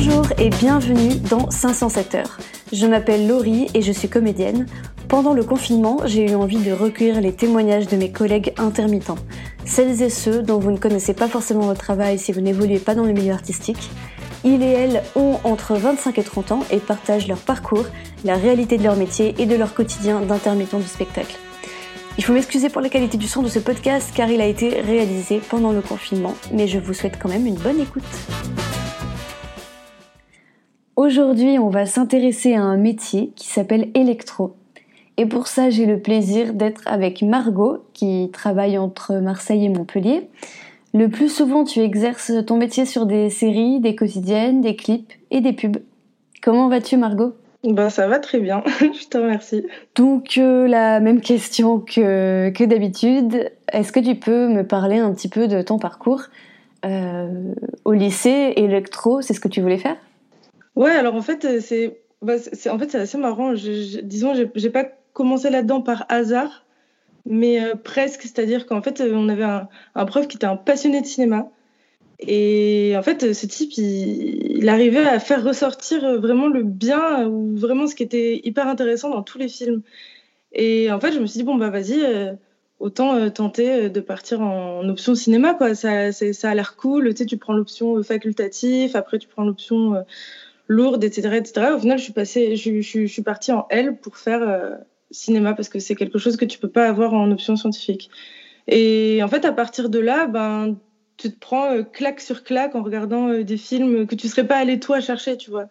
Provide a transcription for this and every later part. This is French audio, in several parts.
Bonjour et bienvenue dans 507 heures. Je m'appelle Laurie et je suis comédienne. Pendant le confinement, j'ai eu envie de recueillir les témoignages de mes collègues intermittents, celles et ceux dont vous ne connaissez pas forcément votre travail si vous n'évoluez pas dans le milieu artistique. Ils et elles ont entre 25 et 30 ans et partagent leur parcours, la réalité de leur métier et de leur quotidien d'intermittent du spectacle. Il faut m'excuser pour la qualité du son de ce podcast car il a été réalisé pendant le confinement, mais je vous souhaite quand même une bonne écoute. Aujourd'hui, on va s'intéresser à un métier qui s'appelle électro. Et pour ça, j'ai le plaisir d'être avec Margot, qui travaille entre Marseille et Montpellier. Le plus souvent, tu exerces ton métier sur des séries, des quotidiennes, des clips et des pubs. Comment vas-tu, Margot? Bah, ça va très bien, je te remercie. Donc euh, la même question que, que d'habitude, est-ce que tu peux me parler un petit peu de ton parcours? Euh, au lycée électro, c'est ce que tu voulais faire? Ouais, alors en fait c'est bah, en fait c'est assez marrant. Je, disons j'ai pas commencé là-dedans par hasard, mais euh, presque, c'est-à-dire qu'en fait on avait un, prof qui était un passionné de cinéma et en fait, ce type, il, arrivait à faire ressortir vraiment le bien ou vraiment ce qui était hyper intéressant dans tous les films. Et en fait, je me suis dit, bon, bah vas-y, euh, autant euh, tenter euh, de partir en, option cinéma, quoi. Ça, ça a l'air cool. Tu sais, tu prends l'option facultative, après tu prends l'option lourde, etc., etc. Au final, je suis, passée, je, suis partie en L pour faire cinéma parce que c'est quelque chose que tu peux pas avoir en option scientifique. Et en fait, à partir de là, ben, tu te prends euh, claque sur claque en regardant euh, des films que tu serais pas allé toi chercher, tu vois.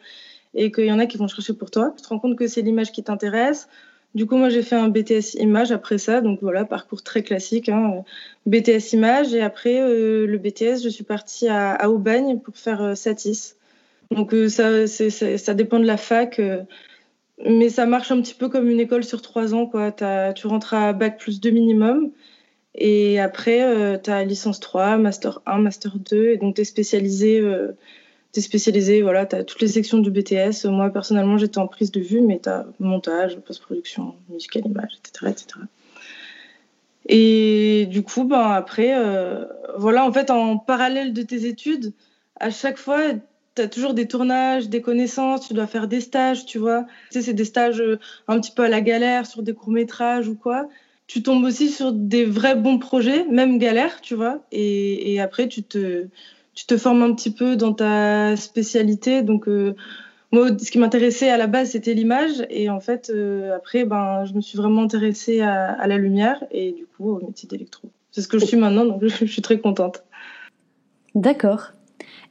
Et qu'il y en a qui vont chercher pour toi. Tu te rends compte que c'est l'image qui t'intéresse. Du coup, moi, j'ai fait un BTS image après ça. Donc voilà, parcours très classique. Hein. BTS image. Et après euh, le BTS, je suis partie à Aubagne pour faire Satis. Donc ça, ça dépend de la fac. mais ça marche un petit peu comme une école sur trois ans. Quoi. tu rentres à bac plus 2 minimum. Et après, euh, tu as licence 3, master 1, master 2. Et donc, tu es spécialisé. Euh, spécialisé, voilà, tu as toutes les sections du BTS. Moi, personnellement, j'étais en prise de vue, mais tu as montage, post-production, musical, image, etc., etc. Et du coup, ben, après, euh, voilà, en fait, en parallèle de tes études, à chaque fois, tu as toujours des tournages, des connaissances, tu dois faire des stages, tu vois. Tu sais, c'est des stages euh, un petit peu à la galère, sur des courts-métrages ou quoi tu tombes aussi sur des vrais bons projets, même galères, tu vois. Et, après, tu te, tu te formes un petit peu dans ta spécialité. Donc, euh, moi, ce qui m'intéressait à la base, c'était l'image. Et en fait, euh, après, ben, je me suis vraiment intéressée à, la lumière et du coup au métier d'électro. C'est ce que je suis maintenant, donc je suis très contente. D'accord.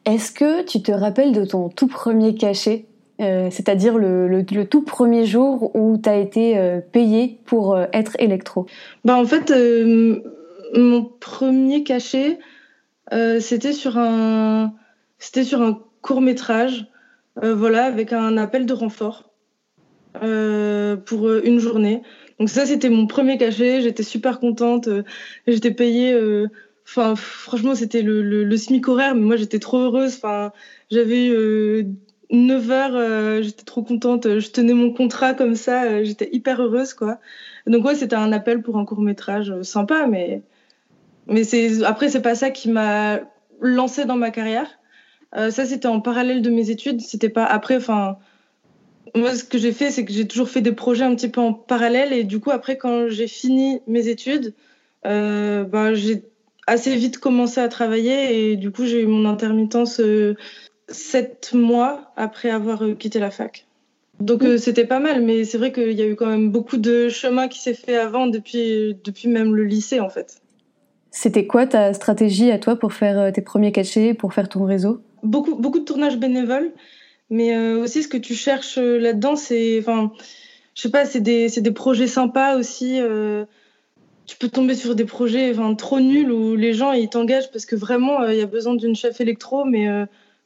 Est-ce que tu te rappelles de ton tout premier cachet euh, c'est-à-dire le, tout premier jour où tu as été euh, payé pour euh, être électro? Bah, En fait, mon premier cachet, c'était sur un, c'était sur un court métrage, voilà, avec un appel de renfort pour une journée. Donc ça, c'était mon premier cachet. J'étais super contente. J'étais payée. Enfin, franchement, c'était le, le, SMIC horaire, mais moi, j'étais trop heureuse. Enfin, j'avais 9 heures, euh, j'étais trop contente. Je tenais mon contrat comme ça, euh, j'étais hyper heureuse, quoi. Donc ouais, c'était un appel pour un court métrage euh, sympa, mais mais c'est après c'est pas ça qui m'a lancé dans ma carrière. ça c'était en parallèle de mes études, c'était pas après. Enfin, moi ce que j'ai fait, c'est que j'ai toujours fait des projets un petit peu en parallèle et du coup après quand j'ai fini mes études, ben j'ai assez vite commencé à travailler et du coup j'ai eu mon intermittence sept mois après avoir euh, quitté la fac. Donc euh, c'était pas mal, mais c'est vrai qu'il y a eu quand même beaucoup de chemin qui s'est fait avant, depuis, depuis même le lycée en fait. C'était quoi ta stratégie à toi pour faire euh, tes premiers cachets, pour faire ton réseau? Beaucoup, beaucoup de tournages bénévoles, mais aussi ce que tu cherches là-dedans, c'est, enfin, je sais pas, c'est des, des, projets sympas aussi. Tu peux tomber sur des projets enfin, trop nuls où les gens ils t'engagent parce que vraiment il y a besoin d'une chef électro, mais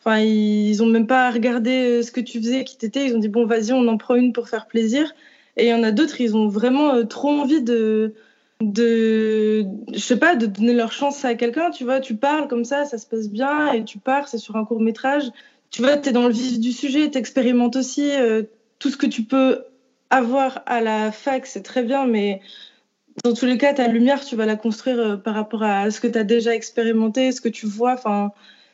Enfin, ils ont même pas regardé euh, ce que tu faisais, qui t'étais. Ils ont dit bon, vas-y, on en prend une pour faire plaisir. Et il y en a d'autres, ils ont vraiment euh, trop envie de, de, je sais pas, de donner leur chance à quelqu'un. Tu vois, tu parles comme ça, ça se passe bien, et tu pars, c'est sur un court métrage. Tu vois, t'es dans le vif du sujet, t'expérimentes aussi euh, tout ce que tu peux avoir à la fac, c'est très bien, mais dans tous les cas, ta lumière, tu vas la construire par rapport à ce que tu as déjà expérimenté, ce que tu vois. Enfin,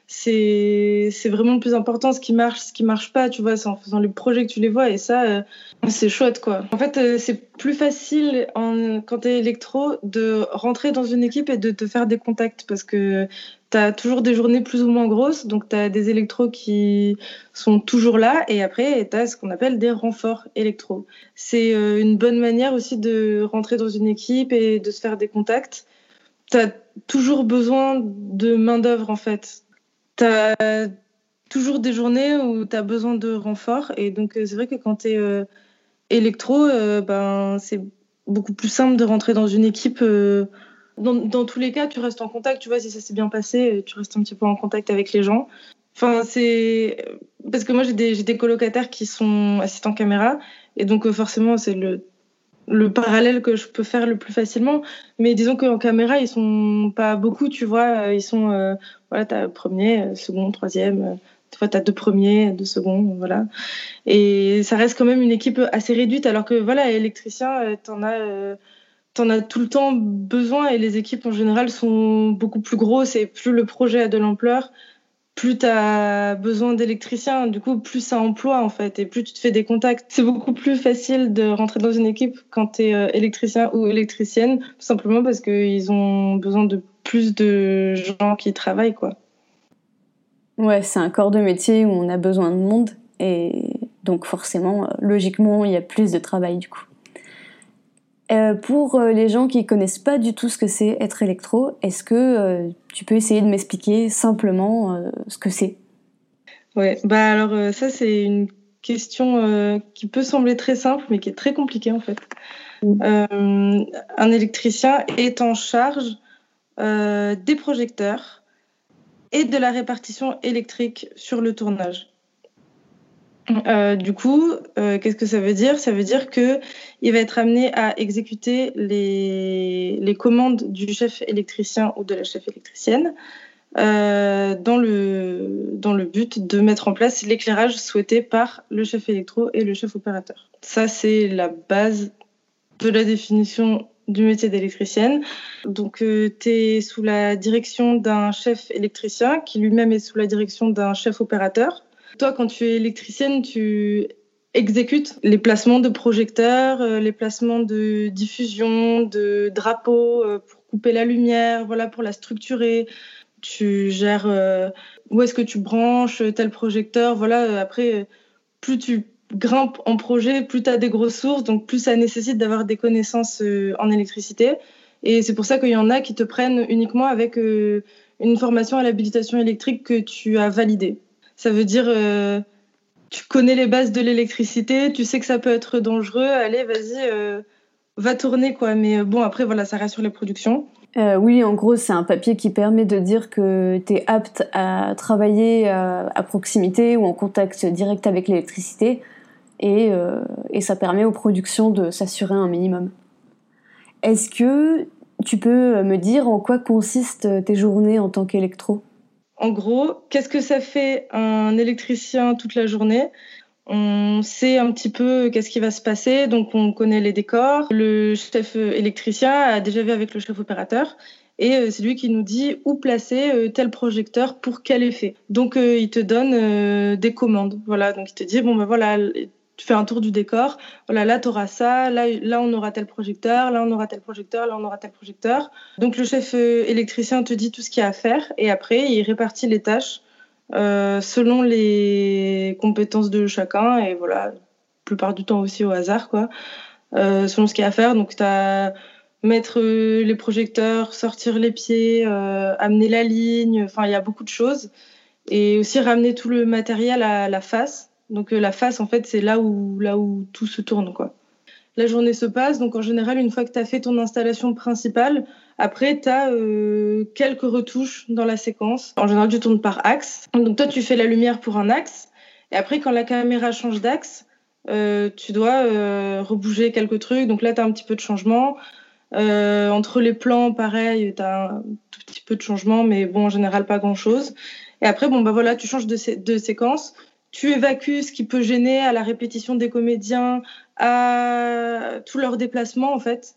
c'est vraiment le plus important ce qui marche ce qui marche pas tu vois c'est en faisant les projets que tu les vois et ça euh, c'est chouette quoi. En fait euh, c'est plus facile en, quand tu es électro de rentrer dans une équipe et de te faire des contacts parce que tu as toujours des journées plus ou moins grosses donc tu as des électros qui sont toujours là et après tu as ce qu'on appelle des renforts électro. C'est euh, une bonne manière aussi de rentrer dans une équipe et de se faire des contacts. Tu as toujours besoin de main d'œuvre en fait tu as toujours des journées où tu as besoin de renfort. Et donc, euh, c'est vrai que quand tu es euh, électro, euh, ben, c'est beaucoup plus simple de rentrer dans une équipe. Dans, tous les cas, tu restes en contact. Tu vois, si ça s'est bien passé, tu restes un petit peu en contact avec les gens. Enfin, c'est. Parce que moi, j'ai des, des colocataires qui sont assistants caméra. Et donc, forcément, c'est le le parallèle que je peux faire le plus facilement. Mais disons qu'en caméra, ils sont pas beaucoup, tu vois. Ils sont, euh, voilà, t'as premier, second, troisième. Euh, des fois, t'as deux premiers, deux seconds, voilà. Et ça reste quand même une équipe assez réduite, alors que, voilà, électricien, euh, t'en as, euh, t'en as tout le temps besoin et les équipes en général sont beaucoup plus grosses et plus le projet a de l'ampleur, plus tu as besoin d'électriciens, du coup, plus ça emploie en fait, et plus tu te fais des contacts. C'est beaucoup plus facile de rentrer dans une équipe quand tu es euh, électricien ou électricienne, tout simplement parce qu'ils ont besoin de plus de gens qui travaillent, quoi. Ouais, c'est un corps de métier où on a besoin de monde, et donc forcément, euh, logiquement, il y a plus de travail du coup. Euh, pour euh, les gens qui connaissent pas du tout ce que c'est être électro, est-ce que euh, tu peux essayer de m'expliquer simplement ce que c'est? Ouais, bah alors ça c'est une question qui peut sembler très simple mais qui est très compliquée en fait. Mm. un électricien est en charge des projecteurs et de la répartition électrique sur le tournage. Euh, du coup, euh, qu'est-ce que ça veut dire? Ça veut dire que il va être amené à exécuter les, les commandes du chef électricien ou de la chef électricienne euh, dans, le, dans le but de mettre en place l'éclairage souhaité par le chef électro et le chef opérateur. Ça, c'est la base de la définition du métier d'électricienne. Donc, euh, tu es sous la direction d'un chef électricien qui lui-même est sous la direction d'un chef opérateur toi, quand tu es électricienne, tu exécutes les placements de projecteurs, euh, les placements de diffusion, de drapeaux euh, pour couper la lumière, voilà, pour la structurer. Tu gères euh, où est-ce que tu branches tel projecteur. Voilà, après, plus tu grimpes en projet, plus tu as des grosses sources, donc plus ça nécessite d'avoir des connaissances en électricité. Et c'est pour ça qu'il y en a qui te prennent uniquement avec une formation à l'habilitation électrique que tu as validée. Ça veut dire, euh, tu connais les bases de l'électricité, tu sais que ça peut être dangereux, allez, vas-y, euh, va tourner, quoi. Mais euh, bon, après, voilà, ça reste sur les productions. oui, en gros, c'est un papier qui permet de dire que tu es apte à travailler à proximité ou en contact direct avec l'électricité. Et, ça permet aux productions de s'assurer un minimum. Est-ce que tu peux me dire en quoi consistent tes journées en tant qu'électro? En gros, qu'est-ce que ça fait un électricien toute la journée? On sait un petit peu qu'est-ce qui va se passer, donc on connaît les décors. Le chef électricien a déjà vu avec le chef opérateur et euh, c'est lui qui nous dit où placer euh, tel projecteur pour quel effet. Donc euh, il te donne des commandes. Voilà, donc il te dit bon ben voilà, tu fais un tour du décor. Voilà, là, tu auras ça. Là, là, on aura tel projecteur. Là, on aura tel projecteur. Là, on aura tel projecteur. Donc, le chef euh, électricien te dit tout ce qu'il y a à faire. Et après, il répartit les tâches euh, selon les compétences de chacun. Et voilà, la plupart du temps aussi au hasard, quoi. Euh, selon ce qu'il y a à faire. Donc, tu as mettre les projecteurs, sortir les pieds, amener la ligne. Enfin, il y a beaucoup de choses. Et aussi ramener tout le matériel à la face donc euh, la face, en fait, c'est là où, là où tout se tourne. Quoi. La journée se passe, donc en général, une fois que tu as fait ton installation principale, après, tu as euh, quelques retouches dans la séquence. En général, tu tournes par axe. Donc toi, tu fais la lumière pour un axe. Et après, quand la caméra change d'axe, euh, tu dois rebouger quelques trucs. Donc là, tu as un petit peu de changement. entre les plans, pareil, tu as un tout petit peu de changement, mais bon, en général, pas grand-chose. Et après, bon, bah voilà, tu changes de, de séquence tu évacues ce qui peut gêner à la répétition des comédiens, à tous leurs déplacements en fait.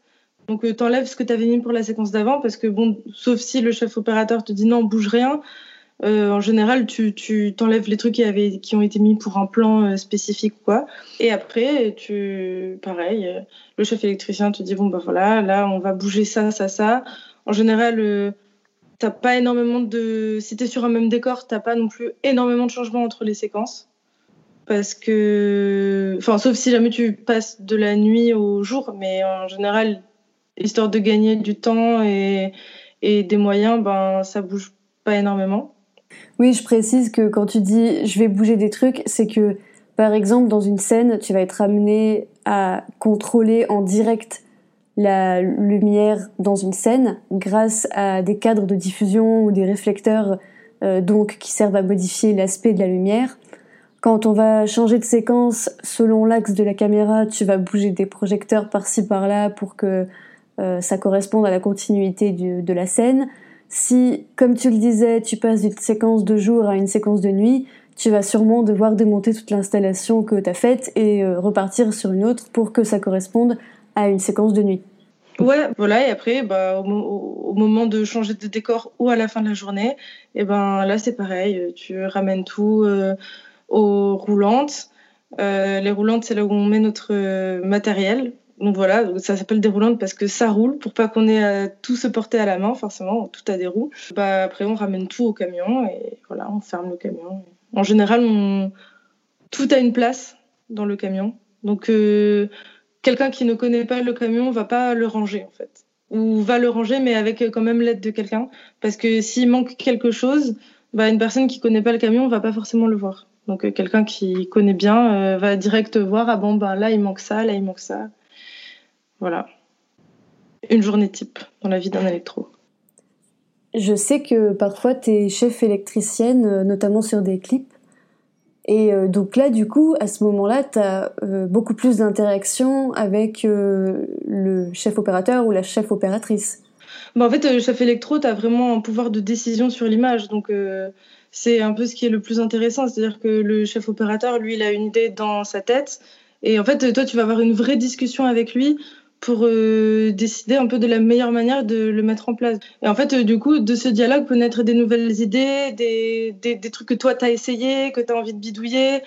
Donc euh, tu enlèves ce que tu avais mis pour la séquence d'avant parce que bon, sauf si le chef opérateur te dit non, bouge rien. Euh, en général, tu, tu t'enlèves les trucs qui, avaient, qui ont été mis pour un plan euh, spécifique quoi. Et après, tu, pareil, euh, le chef électricien te dit bon, bah voilà, là, on va bouger ça, ça, ça. En général, t'as pas énormément de. Si t'es sur un même décor, t'as pas non plus énormément de changements entre les séquences. Parce que. Enfin, sauf si jamais tu passes de la nuit au jour, mais en général, histoire de gagner du temps et, des moyens, ben, ça bouge pas énormément. Oui, je précise que quand tu dis je vais bouger des trucs, c'est que par exemple dans une scène, tu vas être amené à contrôler en direct la lumière dans une scène grâce à des cadres de diffusion ou des réflecteurs euh, donc qui servent à modifier l'aspect de la lumière. Quand on va changer de séquence selon l'axe de la caméra, tu vas bouger des projecteurs par-ci par-là pour que euh, ça corresponde à la continuité de la scène. Si, comme tu le disais, tu passes d'une séquence de jour à une séquence de nuit, tu vas sûrement devoir démonter toute l'installation que tu as faite et euh, repartir sur une autre pour que ça corresponde à une séquence de nuit. Ouais, voilà, et après, bah, au, moment de changer de décor ou à la fin de la journée, et eh ben là c'est pareil, tu ramènes tout euh, aux roulantes. Euh, les roulantes, c'est là où on met notre matériel donc voilà, ça s'appelle déroulante parce que ça roule pour pas qu'on ait à tout se porter à la main, forcément, tout a des roues. Bah, après, on ramène tout au camion et voilà, on ferme le camion. En général, tout a une place dans le camion. Donc, euh, quelqu'un qui ne connaît pas le camion va pas le ranger en fait. Ou va le ranger, mais avec quand même l'aide de quelqu'un. Parce que s'il manque quelque chose, bah, une personne qui connaît pas le camion va pas forcément le voir. Donc, euh, quelqu'un qui connaît bien euh, va direct voir ah bon, bah, là il manque ça, là il manque ça. Voilà. Une journée type dans la vie d'un électro. Je sais que parfois tu es chef électricienne, euh, notamment sur des clips. Et donc là, du coup, à ce moment-là, tu as beaucoup plus d'interaction avec le chef opérateur ou la chef opératrice. Bah en fait, le chef électro, tu as vraiment un pouvoir de décision sur l'image. Donc, c'est un peu ce qui est le plus intéressant. C'est-à-dire que le chef opérateur, lui, il a une idée dans sa tête. Et en fait, toi, tu vas avoir une vraie discussion avec lui pour euh, décider un peu de la meilleure manière de le mettre en place. Et en fait, euh, du coup, de ce dialogue peut naître des nouvelles idées, des, trucs que toi, tu as essayé, que tu as envie de bidouiller.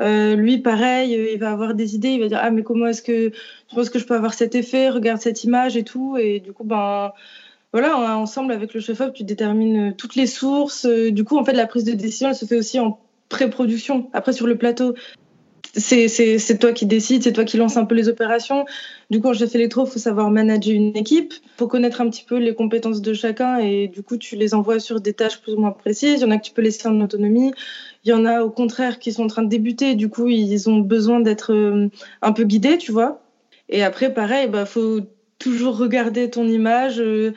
Euh, lui, pareil, euh, il va avoir des idées, il va dire Ah, mais comment est-ce que je pense que je peux avoir cet effet? Regarde cette image et tout. Et du coup, ben. Voilà, ensemble avec le chef-op, tu détermines toutes les sources. Du coup, en fait, la prise de décision, elle se fait aussi en pré-production. Après, sur le plateau, c'est toi qui décides, c'est toi qui lance un peu les opérations. Du coup, en chef électro, il faut savoir manager une équipe, il faut connaître un petit peu les compétences de chacun et du coup, tu les envoies sur des tâches plus ou moins précises. Il y en a que tu peux laisser en autonomie. Il y en a au contraire qui sont en train de débuter, du coup, ils ont besoin d'être euh, un peu guidés, tu vois. Et après, pareil, il bah, faut toujours regarder ton image, euh,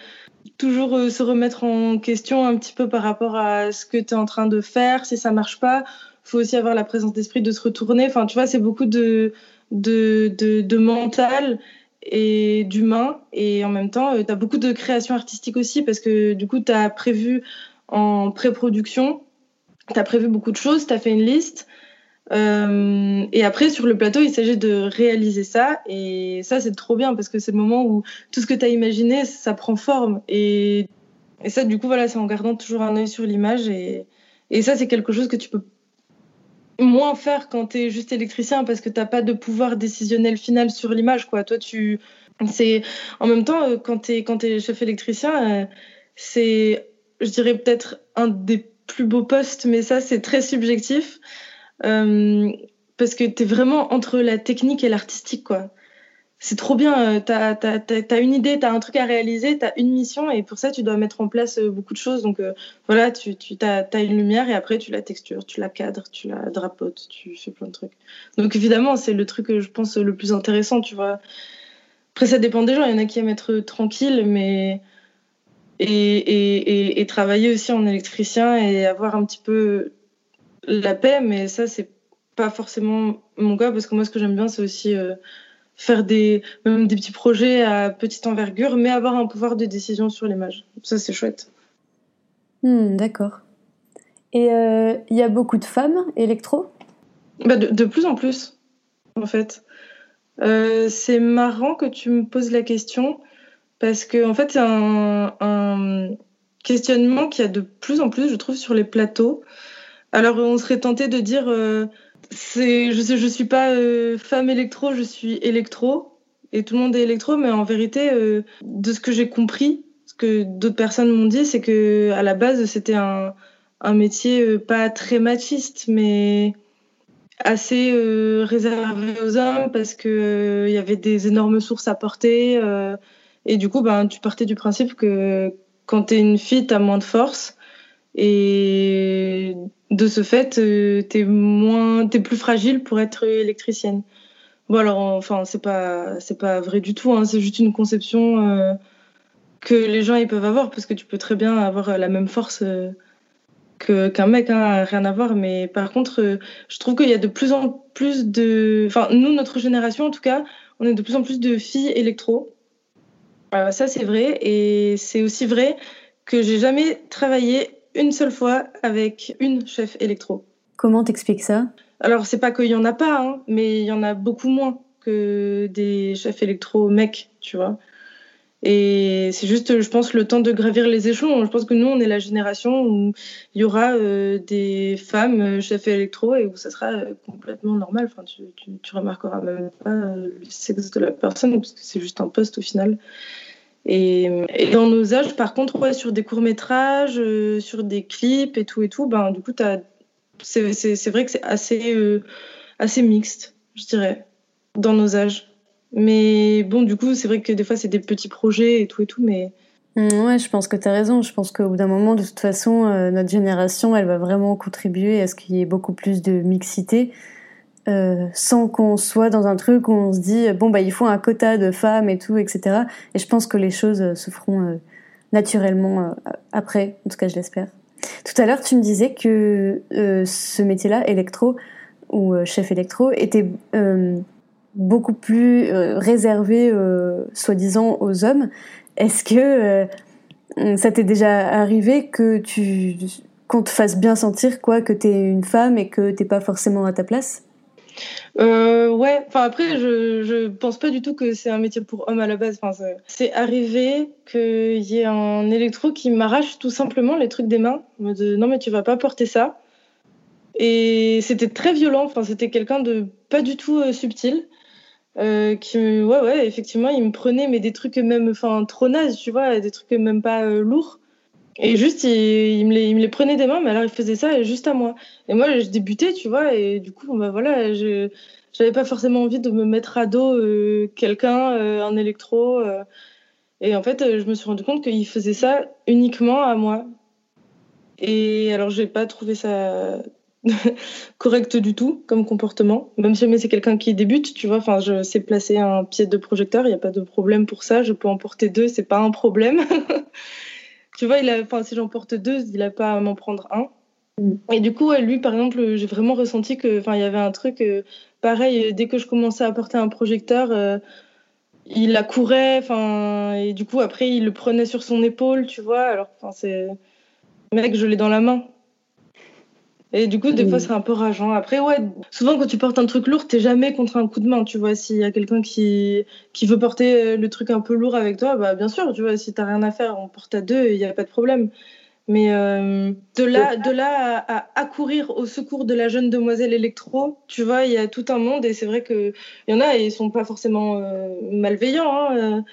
toujours euh, se remettre en question un petit peu par rapport à ce que tu es en train de faire, si ça marche pas faut aussi avoir la présence d'esprit de se retourner. Enfin, tu vois, c'est beaucoup de, de, de, mental et d'humain. Et en même temps, euh, tu as beaucoup de création artistique aussi parce que du coup, tu as prévu en pré-production, tu as prévu beaucoup de choses, tu as fait une liste. Euh, et après, sur le plateau, il s'agit de réaliser ça. Et ça, c'est trop bien parce que c'est le moment où tout ce que tu as imaginé, ça prend forme. Et, ça, du coup, voilà, c'est en gardant toujours un œil sur l'image. Et, ça, c'est quelque chose que tu peux moins faire quand tu es juste électricien parce que tu pas de pouvoir décisionnel final sur l'image. quoi. Toi, tu. C'est en même temps euh, quand tu es quand es chef électricien, euh, c'est je dirais peut-être un des plus beaux postes, mais ça c'est très subjectif euh, parce que tu es vraiment entre la technique et l'artistique quoi c'est trop bien. Euh, tu as, une idée, tu as un truc à réaliser, tu as une mission et pour ça, tu dois mettre en place euh, beaucoup de choses. Donc voilà, tu, tu as, une lumière et après, tu la textures, tu la cadres, tu la drapotes, tu fais plein de trucs. Donc évidemment, c'est le truc que je pense le plus intéressant, tu vois. Après, ça dépend des gens. Il y en a qui aiment être tranquille, mais. Et, et, et, travailler aussi en électricien et avoir un petit peu la paix, mais ça, c'est pas forcément mon cas parce que moi, ce que j'aime bien, c'est aussi faire des, même des petits projets à petite envergure, mais avoir un pouvoir de décision sur l'image. Ça, c'est chouette. Hmm, d'accord. Et il euh, y a beaucoup de femmes électro? Bah de, plus en plus, en fait. Euh, c'est marrant que tu me poses la question, parce que, en fait, c'est un, questionnement qu'il y a de plus en plus, je trouve, sur les plateaux. Alors, on serait tenté de dire, euh, c'est, je je suis pas euh, femme électro, je suis électro, et tout le monde est électro, mais en vérité, euh, de ce que j'ai compris, ce que d'autres personnes m'ont dit, c'est que à la base, c'était un, un métier pas très machiste, mais assez réservé aux hommes parce que il y avait des énormes sources à porter, et du coup, ben, tu partais du principe que quand tu es une fille, tu as moins de force. Et de ce fait, euh, tu es, moins, es plus fragile pour être électricienne. Bon, alors, enfin, c'est pas, c'est pas vrai du tout. Hein, c'est juste une conception euh, que les gens ils peuvent avoir parce que tu peux très bien avoir la même force euh, que, qu'un mec, hein, rien à voir. Mais par contre, je trouve qu'il y a de plus en plus de. Enfin, nous, notre génération en tout cas, on est de plus en plus de filles électro. Euh, ça, c'est vrai. Et c'est aussi vrai que j'ai jamais travaillé une seule fois avec une chef électro. Comment t'expliques ça? Alors, c'est pas qu'il y en a pas, hein, mais il y en a beaucoup moins que des chefs électro mecs, tu vois. Et c'est juste, je pense, le temps de gravir les échelons. Je pense que nous, on est la génération où il y aura euh, des femmes euh, chefs électro et où ça sera euh, complètement normal. Enfin, tu, tu, tu, remarqueras même pas le sexe de la personne parce que c'est juste un poste au final. Et, dans nos âges, par contre, ouais, sur des courts métrages, sur des clips et tout et tout, ben du coup, c'est vrai que c'est assez, assez mixte, je dirais, dans nos âges. Mais bon, du coup, c'est vrai que des fois, c'est des petits projets et tout et tout, mais. Mm, ouais, je pense que tu as raison. Je pense qu'au bout d'un moment, de toute façon, euh, notre génération, elle va vraiment contribuer à ce qu'il y ait beaucoup plus de mixité, euh, sans qu'on soit dans un truc où on se dit, bon, bah, il faut un quota de femmes et tout, etc. Et je pense que les choses euh, se feront naturellement après, en tout cas, je l'espère. Tout à l'heure, tu me disais que ce métier-là, électro, ou chef électro, était beaucoup plus euh, réservé, euh, soi-disant, aux hommes. Est-ce que euh, ça t'est déjà arrivé que tu qu'on te fasse bien sentir quoi que t'es une femme et que t'es pas forcément à ta place? Ouais, enfin après, je, je pense pas du tout que c'est un métier pour hommes à la base. Enfin, c'est arrivé qu'il y ait un électro qui m'arrache tout simplement les trucs des mains. De, non, mais tu vas pas porter ça. Et c'était très violent. Enfin, c'était quelqu'un de pas du tout subtil. Euh, qui ouais ouais effectivement il me prenait mais des trucs même enfin trop nazes tu vois des trucs même pas euh, lourds et juste il, me les, prenait des mains mais alors il faisait ça juste à moi et moi je débutais tu vois et du coup bah voilà je j'avais pas forcément envie de me mettre à dos euh, quelqu'un en électro et en fait je me suis rendu compte qu'il faisait ça uniquement à moi et alors j'ai pas trouvé ça correct du tout comme comportement. Même si c'est quelqu'un qui débute, tu vois, enfin, je sais placer un pied de projecteur, il n'y a pas de problème pour ça. Je peux en porter deux, c'est pas un problème. tu vois, il a, enfin, si j'en porte deux, il n'a pas à m'en prendre un. Mm. Et du coup, lui, par exemple, j'ai vraiment ressenti que, enfin, il y avait un truc, euh, pareil, dès que je commençais à porter un projecteur, euh, il la courait, enfin, et du coup, après, il le prenait sur son épaule, tu vois. Alors, enfin, c'est, mec, je l'ai dans la main. Et du coup, des fois, mm. c'est un peu rageant. Après, ouais, souvent, quand tu portes un truc lourd, t'es jamais contre un coup de main. Tu vois, s'il y a quelqu'un qui, qui veut porter euh, le truc un peu lourd avec toi, bah, bien sûr, tu vois, si t'as rien à faire, on porte à deux, il n'y a pas de problème. Mais euh, de là, de là à, accourir au secours de la jeune demoiselle électro, tu vois, il y a tout un monde et c'est vrai qu'il y en a, ils sont pas forcément euh, malveillants. Hein,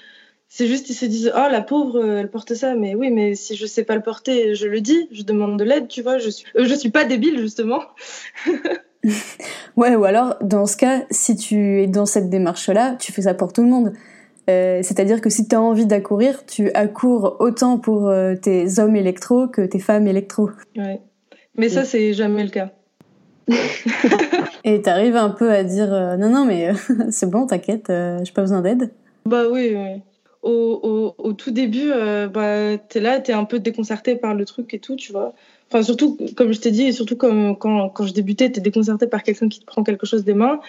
c'est juste, ils se disent, oh, la pauvre, euh, elle porte ça. Mais oui, mais si je sais pas le porter, je le dis, je demande de l'aide, tu vois. Je suis, euh, je suis pas débile, justement. ouais, ou alors, dans ce cas, si tu es dans cette démarche-là, tu fais ça pour tout le monde. Euh, c'est-à-dire que si tu as envie d'accourir, tu accours autant pour tes hommes électro que tes femmes électro. Ouais. Mais ça, c'est jamais le cas. Et t'arrives un peu à dire non, non, mais c'est bon, t'inquiète, j'ai pas besoin d'aide. Bah oui, oui au, tout début, euh, bah, tu es là, tu es un peu déconcerté par le truc et tout, tu vois. Enfin, surtout, comme je t'ai dit, et surtout comme, quand, quand je débutais, tu es déconcerté par quelqu'un qui te prend quelque chose des mains.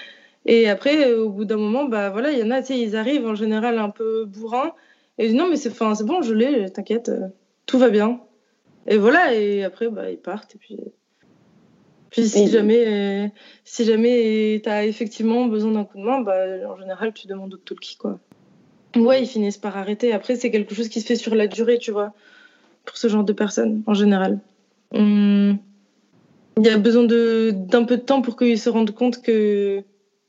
Et après, euh, au bout d'un moment, bah voilà, il y en a, tu sais, ils arrivent en général un peu bourrins. Et disent non, mais c'est bon, je l'ai, t'inquiète, euh, tout va bien. Et voilà, et après, bah, ils partent. Et puis, puis si jamais, si jamais tu as effectivement besoin d'un coup de main, bah, en général, tu demandes au talkie, quoi. Ouais, ils finissent par arrêter. Après, c'est quelque chose qui se fait sur la durée, tu vois. pour ce genre de personnes en général. Il y a besoin d'un peu de temps pour qu'ils se rendent compte que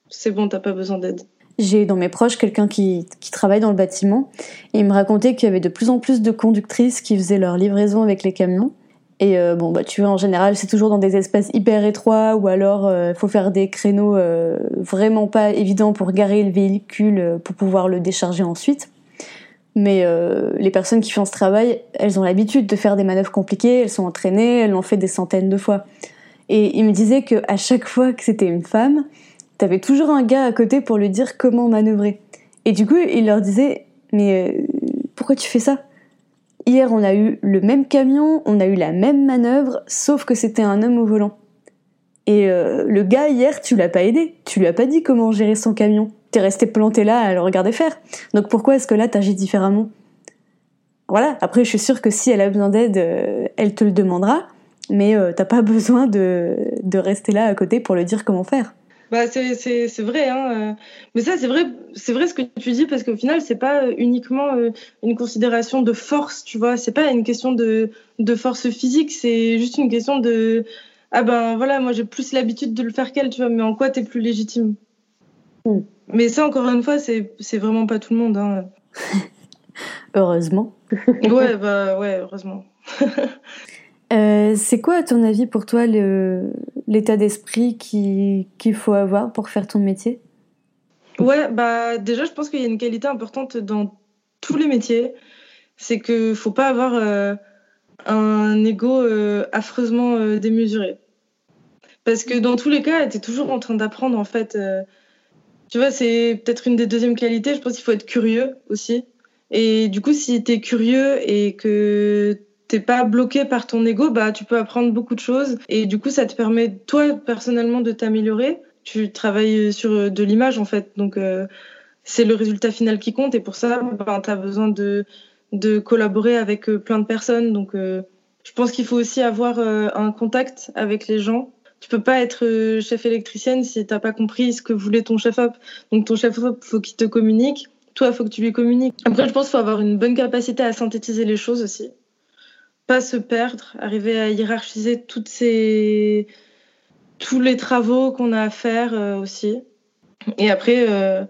c'est bon, t'as pas besoin d'aide. J'ai dans mes proches quelqu'un qui, qui, travaille dans le bâtiment et il me racontait qu'il y avait de plus en plus de conductrices qui faisaient leur livraison avec les camions. Et euh, bon, bah, tu vois, en général, c'est toujours dans des espaces hyper étroits ou alors il euh, faut faire des créneaux euh, vraiment pas évidents pour garer le véhicule pour pouvoir le décharger ensuite. Mais les personnes qui font ce travail, elles ont l'habitude de faire des manœuvres compliquées, elles sont entraînées, elles l'ont fait des centaines de fois. Et il me disait qu'à chaque fois que c'était une femme, t'avais toujours un gars à côté pour lui dire comment manœuvrer. Et du coup, il leur disait, mais pourquoi tu fais ça? Hier, on a eu le même camion, on a eu la même manœuvre, sauf que c'était un homme au volant. Et euh, le gars, hier, tu l'as pas aidé. Tu lui as pas dit comment gérer son camion. T'es resté planté là à le regarder faire. Donc pourquoi est-ce que là, t'agis différemment? Voilà, après, je suis sûre que si elle a besoin d'aide, euh, elle te le demandera. Mais euh, t'as pas besoin de, de rester là à côté pour le dire comment faire. Bah, c'est vrai, hein. Euh. Mais ça, c'est vrai, c'est vrai ce que tu dis parce qu'au final, c'est pas euh, uniquement euh, une considération de force, tu vois. C'est pas une question de, de force physique, c'est juste une question de ah ben voilà, moi j'ai plus l'habitude de le faire qu'elle, tu vois. Mais en quoi t'es plus légitime? Hmm. Mais ça, encore une fois, c'est vraiment pas tout le monde, hein. heureusement. ouais, bah ouais, heureusement. Euh, c'est quoi, à ton avis, pour toi, l'état d'esprit qu'il faut avoir pour faire ton métier? Ouais, bah déjà, je pense qu'il y a une qualité importante dans tous les métiers. C'est qu'il ne faut pas avoir euh, un ego euh, affreusement démesuré. Parce que dans tous les cas, tu es toujours en train d'apprendre, en fait. tu vois, c'est peut-être une des deuxièmes qualités. Je pense qu'il faut être curieux aussi. Et du coup, si tu es curieux et que t'es pas bloqué par ton ego, bah tu peux apprendre beaucoup de choses et du coup ça te permet toi personnellement de t'améliorer. Tu travailles sur de l'image en fait, donc euh, c'est le résultat final qui compte et pour ça bah, tu as besoin de, de collaborer avec euh, plein de personnes. Donc euh, je pense qu'il faut aussi avoir un contact avec les gens. Tu peux pas être chef électricienne si t'as pas compris ce que voulait ton chef op. Donc ton chef op faut qu'il te communique. Toi, faut que tu lui communiques. Après, je pense qu'il faut avoir une bonne capacité à synthétiser les choses aussi pas se perdre, arriver à hiérarchiser tous les travaux qu'on a à faire euh, aussi. Et après, euh,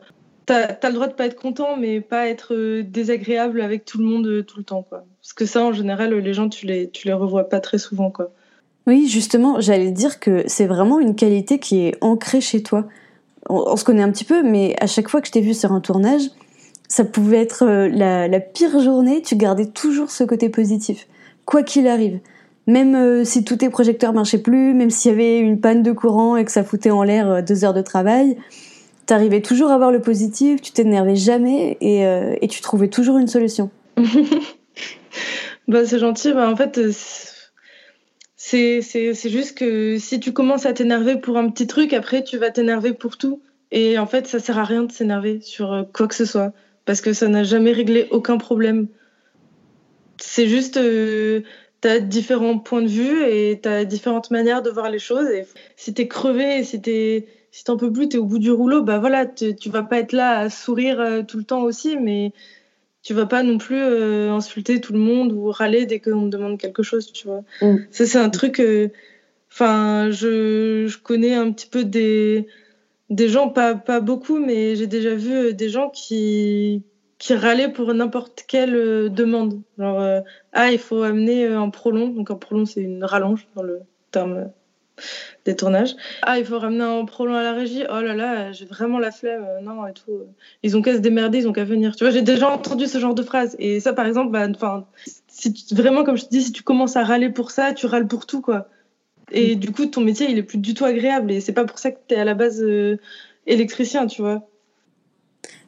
tu as, le droit de pas être content, mais pas être euh, désagréable avec tout le monde tout le temps. Quoi. Parce que ça, en général, les gens, tu les, les revois pas très souvent. Quoi. Oui, justement, j'allais dire que c'est vraiment une qualité qui est ancrée chez toi. On, se connaît un petit peu, mais à chaque fois que je t'ai vu sur un tournage, ça pouvait être la pire journée, tu gardais toujours ce côté positif quoi qu'il arrive. Même euh, si tous tes projecteurs marchaient plus, même s'il y avait une panne de courant et que ça foutait en l'air euh, deux heures de travail, t'arrivais toujours à voir le positif, tu t'énervais jamais et, euh, tu trouvais toujours une solution. bah, c'est gentil, bah, en fait, c'est, c'est juste que si tu commences à t'énerver pour un petit truc, après tu vas t'énerver pour tout. Et en fait, ça sert à rien de s'énerver sur quoi que ce soit, parce que ça n'a jamais réglé aucun problème c'est juste, euh, tu as différents points de vue et tu as différentes manières de voir les choses. Et si tu es crevé, si tu si t'en peux plus, tu es au bout du rouleau, bah voilà, tu vas pas être là à sourire euh, tout le temps aussi, mais tu vas pas non plus euh, insulter tout le monde ou râler dès qu'on te demande quelque chose, tu vois. Mm. Ça, c'est un truc. Enfin, je, je, connais un petit peu des, des gens, pas, pas beaucoup, mais j'ai déjà vu des gens qui, qui râlait pour n'importe quelle euh, demande. Genre, euh, ah, il faut amener euh, un prolong. Donc, un prolong, c'est une rallonge dans le terme des tournages. Ah, il faut ramener un prolong à la régie. Oh là là, j'ai vraiment la flemme. non, et tout. Ils ont qu'à se démerder, ils ont qu'à venir. Tu vois, j'ai déjà entendu ce genre de phrase. Et ça, par exemple, bah, si vraiment, comme je te dis, si tu commences à râler pour ça, tu râles pour tout, quoi. Et du coup, ton métier, il est plus du tout agréable. Et c'est pas pour ça que tu es à la base électricien, tu vois.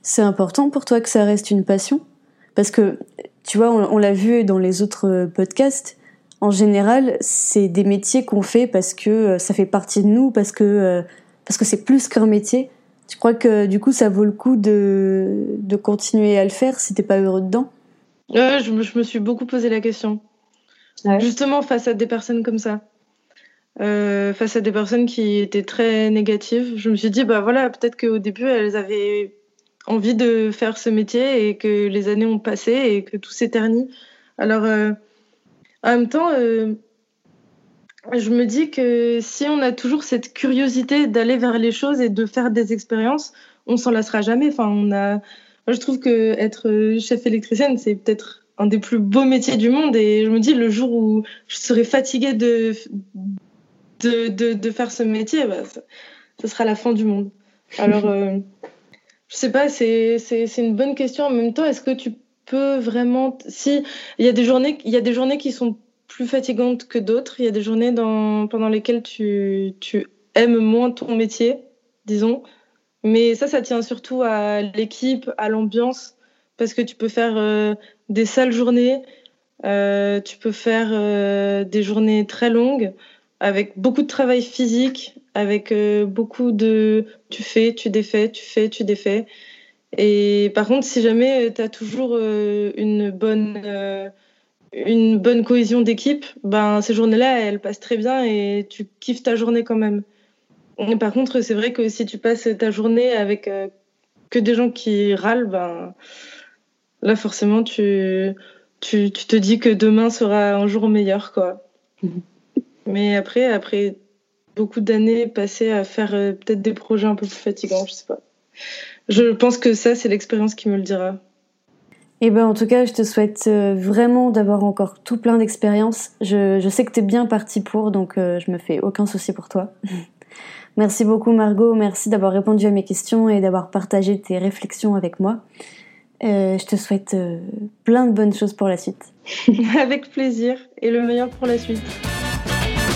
C'est important pour toi que ça reste une passion? Parce que, tu vois, on, l'a vu dans les autres euh, podcasts, en général, c'est des métiers qu'on fait parce que euh, ça fait partie de nous, parce que euh, parce que c'est plus qu'un métier. Tu crois que du coup, ça vaut le coup de, de continuer à le faire si t'es pas heureux dedans? Ouais, je, me, je, me suis beaucoup posé la question. Justement, face à des personnes comme ça. face à des personnes qui étaient très négatives, je me suis dit, bah voilà, peut-être qu'au début, elles avaient envie de faire ce métier et que les années ont passé et que tout s'éternit. Alors, euh, En même temps, euh, je me dis que si on a toujours cette curiosité d'aller vers les choses et de faire des expériences, on s'en lassera jamais. Enfin, on a, je trouve que être chef électricienne, c'est peut-être un des plus beaux métiers du monde. Et je me dis, le jour où je serai fatiguée de, de, de, faire ce métier, bah, ce sera la fin du monde. Alors, euh, je sais pas, c'est une bonne question. En même temps, est-ce que tu peux vraiment. Si, il y, a des journées, y a des journées qui sont plus fatigantes que d'autres. Il y a des journées dans, pendant lesquelles tu, tu aimes moins ton métier, disons. Mais ça, ça tient surtout à l'équipe, à l'ambiance, parce que tu peux faire euh, des sales journées, euh, tu peux faire euh, des journées très longues, avec beaucoup de travail physique, avec beaucoup de tu fais, tu défais, tu fais, tu défais. Et par contre, si jamais tu as toujours une bonne une bonne cohésion d'équipe, ben ces journées-là, elles passent très bien et tu kiffes ta journée quand même. Par contre, c'est vrai que si tu passes ta journée avec euh, que des gens qui râlent, ben, là, forcément, tu, tu, te dis que demain sera un jour meilleur. Quoi. Mais après, après beaucoup d'années passées à faire euh, peut-être des projets un peu plus fatigants, je sais pas. Je pense que ça, c'est l'expérience qui me le dira. Et eh ben, en tout cas, je te souhaite euh, vraiment d'avoir encore tout plein d'expériences. Je, je, sais que tu es bien parti pour, donc je me fais aucun souci pour toi. Merci beaucoup Margot, merci d'avoir répondu à mes questions et d'avoir partagé tes réflexions avec moi. Euh, je te souhaite euh, plein de bonnes choses pour la suite. avec plaisir et le meilleur pour la suite.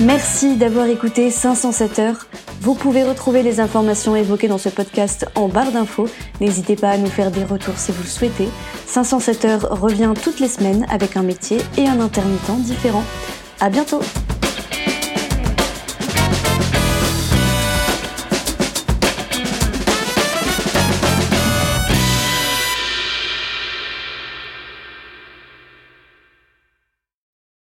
Merci d'avoir écouté 507 heures. Vous pouvez retrouver les informations évoquées dans ce podcast en barre d'infos. N'hésitez pas à nous faire des retours si vous le souhaitez. 507 heures revient toutes les semaines avec un métier et un intermittent différent. À bientôt!